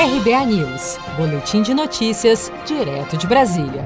RBA News, Boletim de Notícias, direto de Brasília.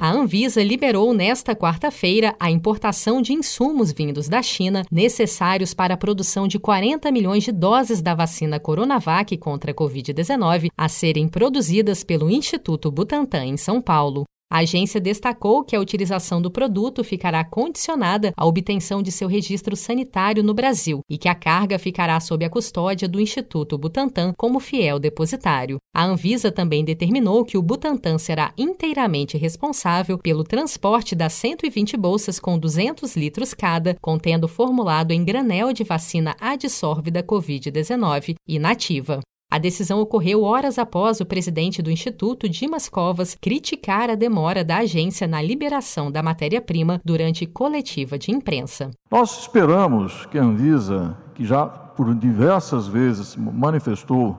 A Anvisa liberou nesta quarta-feira a importação de insumos vindos da China necessários para a produção de 40 milhões de doses da vacina Coronavac contra a Covid-19 a serem produzidas pelo Instituto Butantan em São Paulo. A agência destacou que a utilização do produto ficará condicionada à obtenção de seu registro sanitário no Brasil e que a carga ficará sob a custódia do Instituto Butantan como fiel depositário. A Anvisa também determinou que o Butantan será inteiramente responsável pelo transporte das 120 bolsas com 200 litros cada, contendo formulado em granel de vacina adsorvida Covid-19 inativa. A decisão ocorreu horas após o presidente do Instituto, Dimas Covas, criticar a demora da agência na liberação da matéria-prima durante coletiva de imprensa. Nós esperamos que a Anvisa, que já por diversas vezes manifestou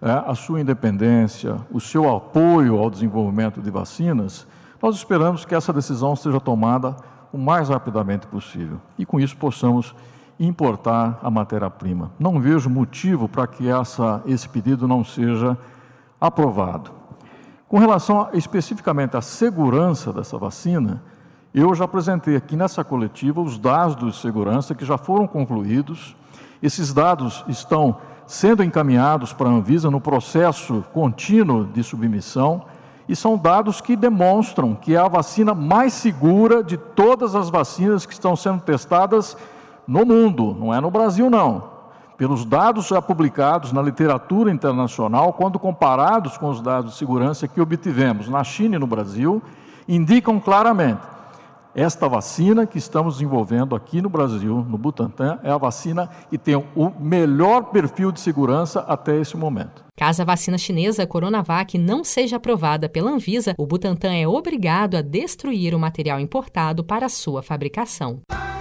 é, a sua independência, o seu apoio ao desenvolvimento de vacinas, nós esperamos que essa decisão seja tomada o mais rapidamente possível e com isso possamos importar a matéria-prima. Não vejo motivo para que essa, esse pedido não seja aprovado. Com relação a, especificamente à segurança dessa vacina, eu já apresentei aqui nessa coletiva os dados de segurança que já foram concluídos. Esses dados estão sendo encaminhados para a Anvisa no processo contínuo de submissão e são dados que demonstram que é a vacina mais segura de todas as vacinas que estão sendo testadas no mundo, não é no Brasil não. Pelos dados já publicados na literatura internacional, quando comparados com os dados de segurança que obtivemos na China e no Brasil, indicam claramente esta vacina que estamos desenvolvendo aqui no Brasil, no Butantan, é a vacina que tem o melhor perfil de segurança até esse momento. Caso a vacina chinesa Coronavac não seja aprovada pela Anvisa, o Butantan é obrigado a destruir o material importado para sua fabricação.